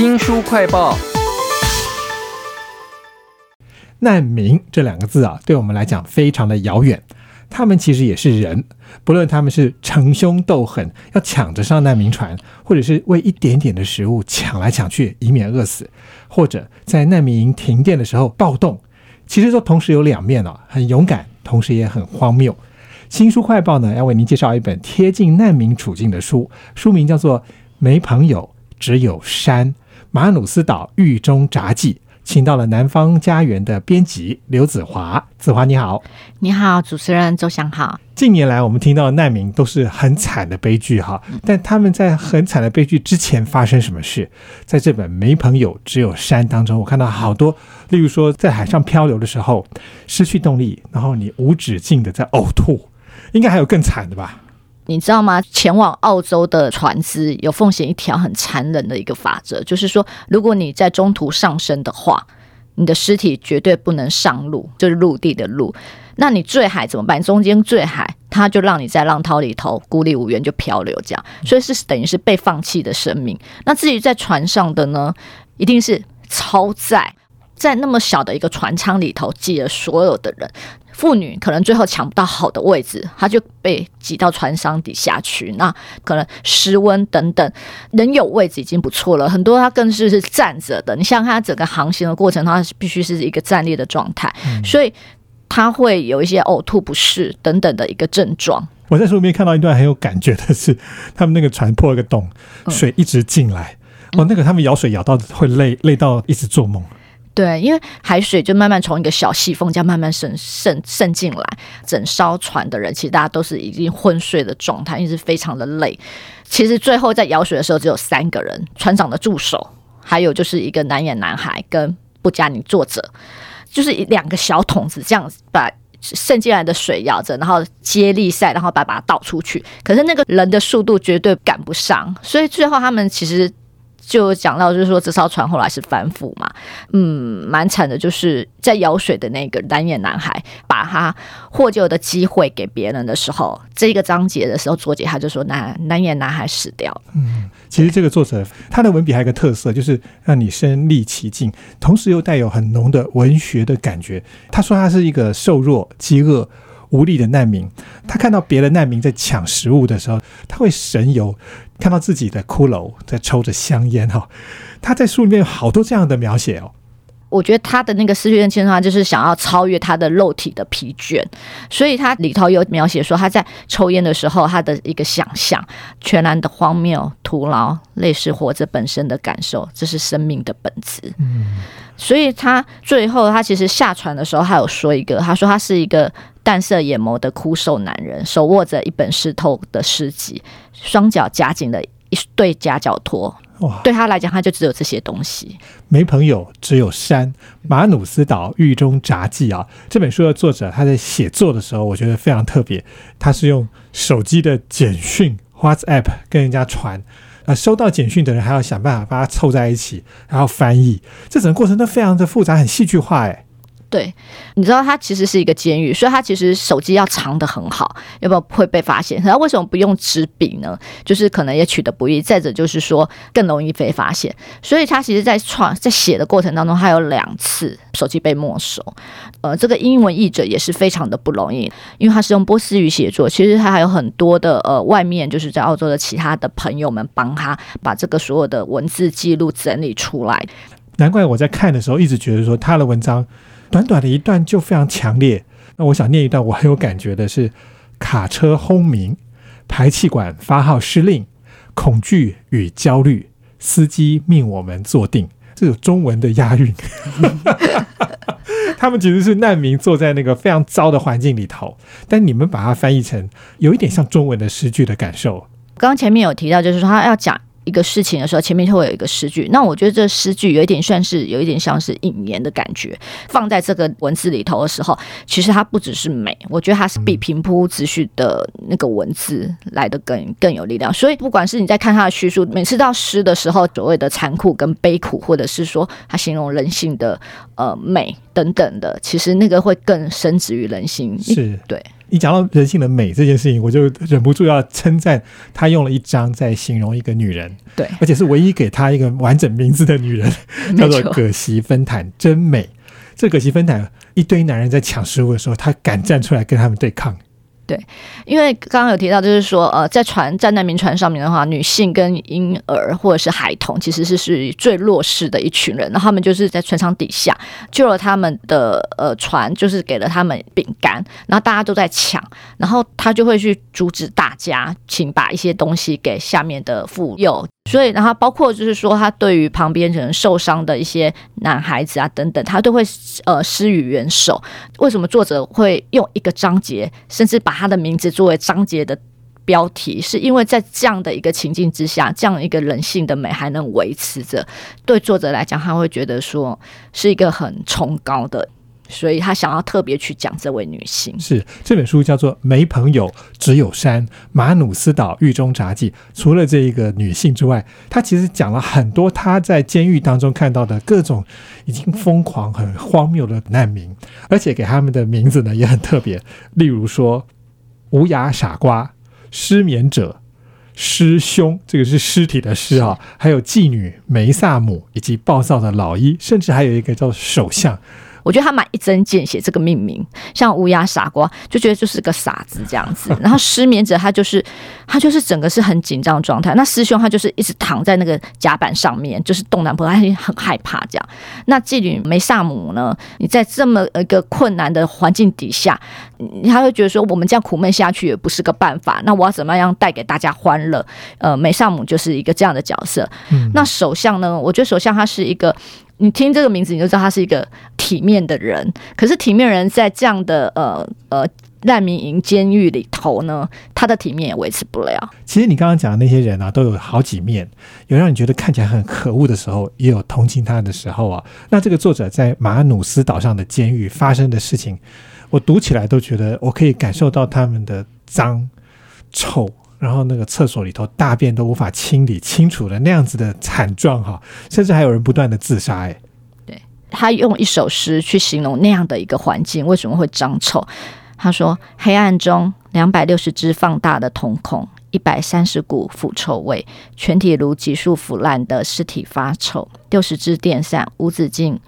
新书快报。难民这两个字啊，对我们来讲非常的遥远。他们其实也是人，不论他们是逞凶斗狠，要抢着上难民船，或者是为一点点的食物抢来抢去，以免饿死，或者在难民营停电的时候暴动，其实都同时有两面啊，很勇敢，同时也很荒谬。新书快报呢，要为您介绍一本贴近难民处境的书，书名叫做《没朋友只有山：马努斯岛狱中札记》。请到了南方家园的编辑刘子华，子华你好，你好，主持人周翔好。近年来，我们听到的难民都是很惨的悲剧哈，但他们在很惨的悲剧之前发生什么事？在这本《没朋友只有山》当中，我看到好多，例如说在海上漂流的时候失去动力，然后你无止境的在呕吐，应该还有更惨的吧？你知道吗？前往澳洲的船只有奉行一条很残忍的一个法则，就是说，如果你在中途上升的话，你的尸体绝对不能上路，就是陆地的路。那你坠海怎么办？中间坠海，他就让你在浪涛里头孤立无援，就漂流这样。所以是等于是被放弃的生命。那至于在船上的呢，一定是超载，在那么小的一个船舱里头挤了所有的人。妇女可能最后抢不到好的位置，她就被挤到船舱底下去。那可能失温等等，能有位置已经不错了。很多她更是是站着的。你像她整个航行的过程，她必须是一个站立的状态，所以她会有一些呕吐不适等等的一个症状。我在书里面看到一段很有感觉的是，他们那个船破了个洞，水一直进来，哦，那个他们舀水舀到会累，累到一直做梦。对，因为海水就慢慢从一个小细缝这样慢慢渗渗渗进来，整艘船的人其实大家都是已经昏睡的状态，因为是非常的累。其实最后在舀水的时候只有三个人，船长的助手，还有就是一个男演男孩跟布加尼作者，就是两个小桶子这样把渗进来的水舀着，然后接力赛，然后把把它倒出去。可是那个人的速度绝对赶不上，所以最后他们其实。就讲到，就是说这艘船后来是翻覆嘛，嗯，蛮惨的。就是在舀水的那个单眼男孩，把他获救的机会给别人的时候，这个章节的时候，作者他就说，男单眼男孩死掉。嗯，其实这个作者他的文笔还有个特色，就是让你身历其境，同时又带有很浓的文学的感觉。他说他是一个瘦弱、饥饿。无力的难民，他看到别的难民在抢食物的时候，他会神游，看到自己的骷髅在抽着香烟哈。他在书里面有好多这样的描写哦。我觉得他的那个思绪跟牵动，就是想要超越他的肉体的疲倦，所以他里头有描写说他在抽烟的时候，他的一个想象，全然的荒谬、徒劳，类似活着本身的感受，这是生命的本质。嗯，所以他最后他其实下船的时候，他有说一个，他说他是一个。淡色眼眸的枯瘦男人，手握着一本湿透的诗集，双脚夹紧了一对夹脚拖。哇，对他来讲，他就只有这些东西。没朋友，只有山。马努斯岛狱中札记啊，这本书的作者他在写作的时候，我觉得非常特别。他是用手机的简讯 WhatsApp 跟人家传，啊，收到简讯的人还要想办法把它凑在一起，然后翻译。这整个过程都非常的复杂，很戏剧化，哎。对，你知道它其实是一个监狱，所以它其实手机要藏的很好，要不要会被发现？那为什么不用纸笔呢？就是可能也取得不易，再者就是说更容易被发现。所以他其实，在创在写的过程当中，他有两次手机被没收。呃，这个英文译者也是非常的不容易，因为他是用波斯语写作，其实他还有很多的呃，外面就是在澳洲的其他的朋友们帮他把这个所有的文字记录整理出来。难怪我在看的时候一直觉得说他的文章。短短的一段就非常强烈。那我想念一段我很有感觉的是：卡车轰鸣，排气管发号施令，恐惧与焦虑，司机命我们坐定。这有中文的押韵。他们其实是难民，坐在那个非常糟的环境里头，但你们把它翻译成有一点像中文的诗句的感受。刚刚前面有提到，就是说他要讲。一个事情的时候，前面就会有一个诗句。那我觉得这诗句有一点算是有一点像是引言的感觉，放在这个文字里头的时候，其实它不只是美，我觉得它是比平铺直叙的那个文字来的更更有力量。所以，不管是你在看他的叙述，每次到诗的时候，所谓的残酷跟悲苦，或者是说他形容人性的呃美等等的，其实那个会更深植于人心。是对。你讲到人性的美这件事情，我就忍不住要称赞他用了一张在形容一个女人，对，而且是唯一给她一个完整名字的女人，叫做葛西芬坦，真美。这葛西芬坦一堆男人在抢食物的时候，她敢站出来跟他们对抗。对，因为刚刚有提到，就是说，呃，在船站在难民船上面的话，女性跟婴儿或者是孩童其实是属于最弱势的一群人。那他们就是在船舱底下救了他们的呃船，就是给了他们饼干，然后大家都在抢，然后他就会去阻止大家，请把一些东西给下面的妇幼。所以，然后包括就是说，他对于旁边可能受伤的一些男孩子啊等等，他都会呃施予援手。为什么作者会用一个章节，甚至把他的名字作为章节的标题？是因为在这样的一个情境之下，这样一个人性的美还能维持着，对作者来讲，他会觉得说是一个很崇高的。所以他想要特别去讲这位女性。是这本书叫做《没朋友只有山：马努斯岛狱中札记》。除了这一个女性之外，他其实讲了很多他在监狱当中看到的各种已经疯狂、很荒谬的难民，而且给他们的名字呢也很特别。例如说，无牙傻瓜、失眠者、师兄，这个是尸体的尸啊，还有妓女梅萨姆，以及暴躁的老一，甚至还有一个叫首相。我觉得他蛮一针见血，这个命名像乌鸦傻瓜，就觉得就是个傻子这样子。然后失眠者他就是他就是整个是很紧张状态。那师兄他就是一直躺在那个甲板上面，就是动弹不得，他很害怕这样。那妓女梅萨姆呢？你在这么一个困难的环境底下，他会觉得说我们这样苦闷下去也不是个办法。那我要怎么样带给大家欢乐？呃，梅萨姆就是一个这样的角色。那首相呢？我觉得首相他是一个。你听这个名字，你就知道他是一个体面的人。可是体面人在这样的呃呃难民营监狱里头呢，他的体面也维持不了。其实你刚刚讲的那些人啊，都有好几面，有让你觉得看起来很可恶的时候，也有同情他的时候啊。那这个作者在马努斯岛上的监狱发生的事情，我读起来都觉得我可以感受到他们的脏臭。然后那个厕所里头大便都无法清理清楚的那样子的惨状哈，甚至还有人不断的自杀哎。对他用一首诗去形容那样的一个环境为什么会脏臭？他说：黑暗中两百六十只放大的瞳孔，一百三十股腐臭味，全体如急速腐烂的尸体发臭，六十支电扇无止境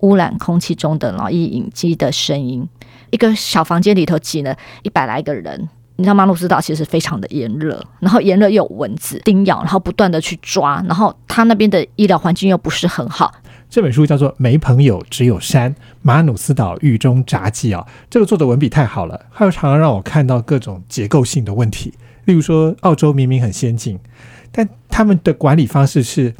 污染空气中的劳役影机的声音，一个小房间里头挤了一百来个人。你知道马努斯岛其实非常的炎热，然后炎热又有蚊子叮咬，然后不断的去抓，然后他那边的医疗环境又不是很好。这本书叫做《没朋友只有山：马努斯岛狱中札记》啊，这个作者文笔太好了，他又常常让我看到各种结构性的问题。例如说，澳洲明明很先进，但他们的管理方式是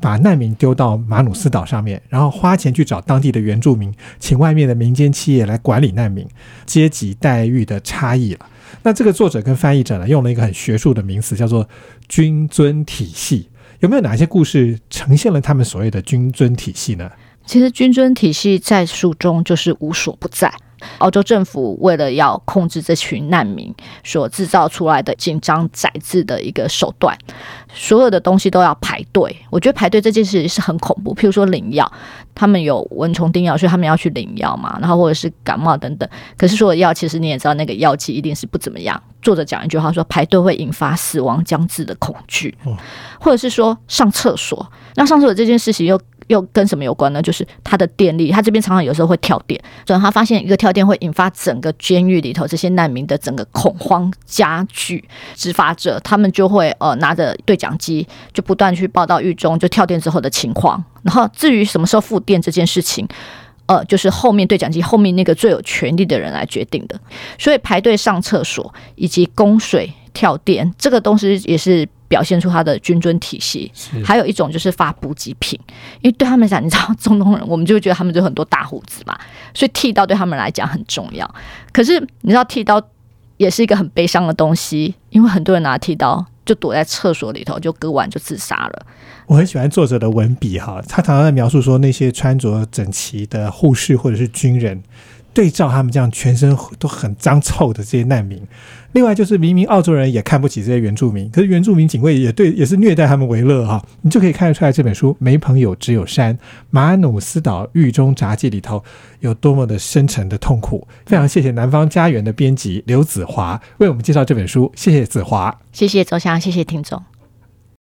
把难民丢到马努斯岛上面，然后花钱去找当地的原住民，请外面的民间企业来管理难民，阶级待遇的差异了。那这个作者跟翻译者呢，用了一个很学术的名词，叫做“君尊体系”。有没有哪些故事呈现了他们所谓的君尊体系呢？其实君尊体系在书中就是无所不在。澳洲政府为了要控制这群难民所制造出来的紧张宰制的一个手段，所有的东西都要排队。我觉得排队这件事情是很恐怖。譬如说领药，他们有蚊虫叮咬，所以他们要去领药嘛。然后或者是感冒等等。可是所有药，其实你也知道，那个药剂一定是不怎么样。作者讲一句话说：排队会引发死亡将至的恐惧，或者是说上厕所。那上厕所这件事情又。又跟什么有关呢？就是它的电力，它这边常常有时候会跳电，所以他发现一个跳电会引发整个监狱里头这些难民的整个恐慌加剧。执法者他们就会呃拿着对讲机，就不断去报道狱中就跳电之后的情况。然后至于什么时候复电这件事情，呃，就是后面对讲机后面那个最有权力的人来决定的。所以排队上厕所以及供水跳电这个东西也是。表现出他的军尊体系，还有一种就是发补给品，因为对他们讲，你知道中东人，我们就会觉得他们就很多大胡子嘛，所以剃刀对他们来讲很重要。可是你知道剃刀也是一个很悲伤的东西，因为很多人拿剃刀就躲在厕所里头，就割完就自杀了。我很喜欢作者的文笔哈，他常常在描述说那些穿着整齐的护士或者是军人。对照他们这样全身都很脏臭的这些难民。另外就是明明澳洲人也看不起这些原住民，可是原住民警卫也对也是虐待他们为乐哈，你就可以看得出来这本书没朋友只有山，马努斯岛狱中札记里头有多么的深沉的痛苦。非常谢谢南方家园的编辑刘子华为我们介绍这本书，谢谢子华，谢谢周翔，谢谢听众。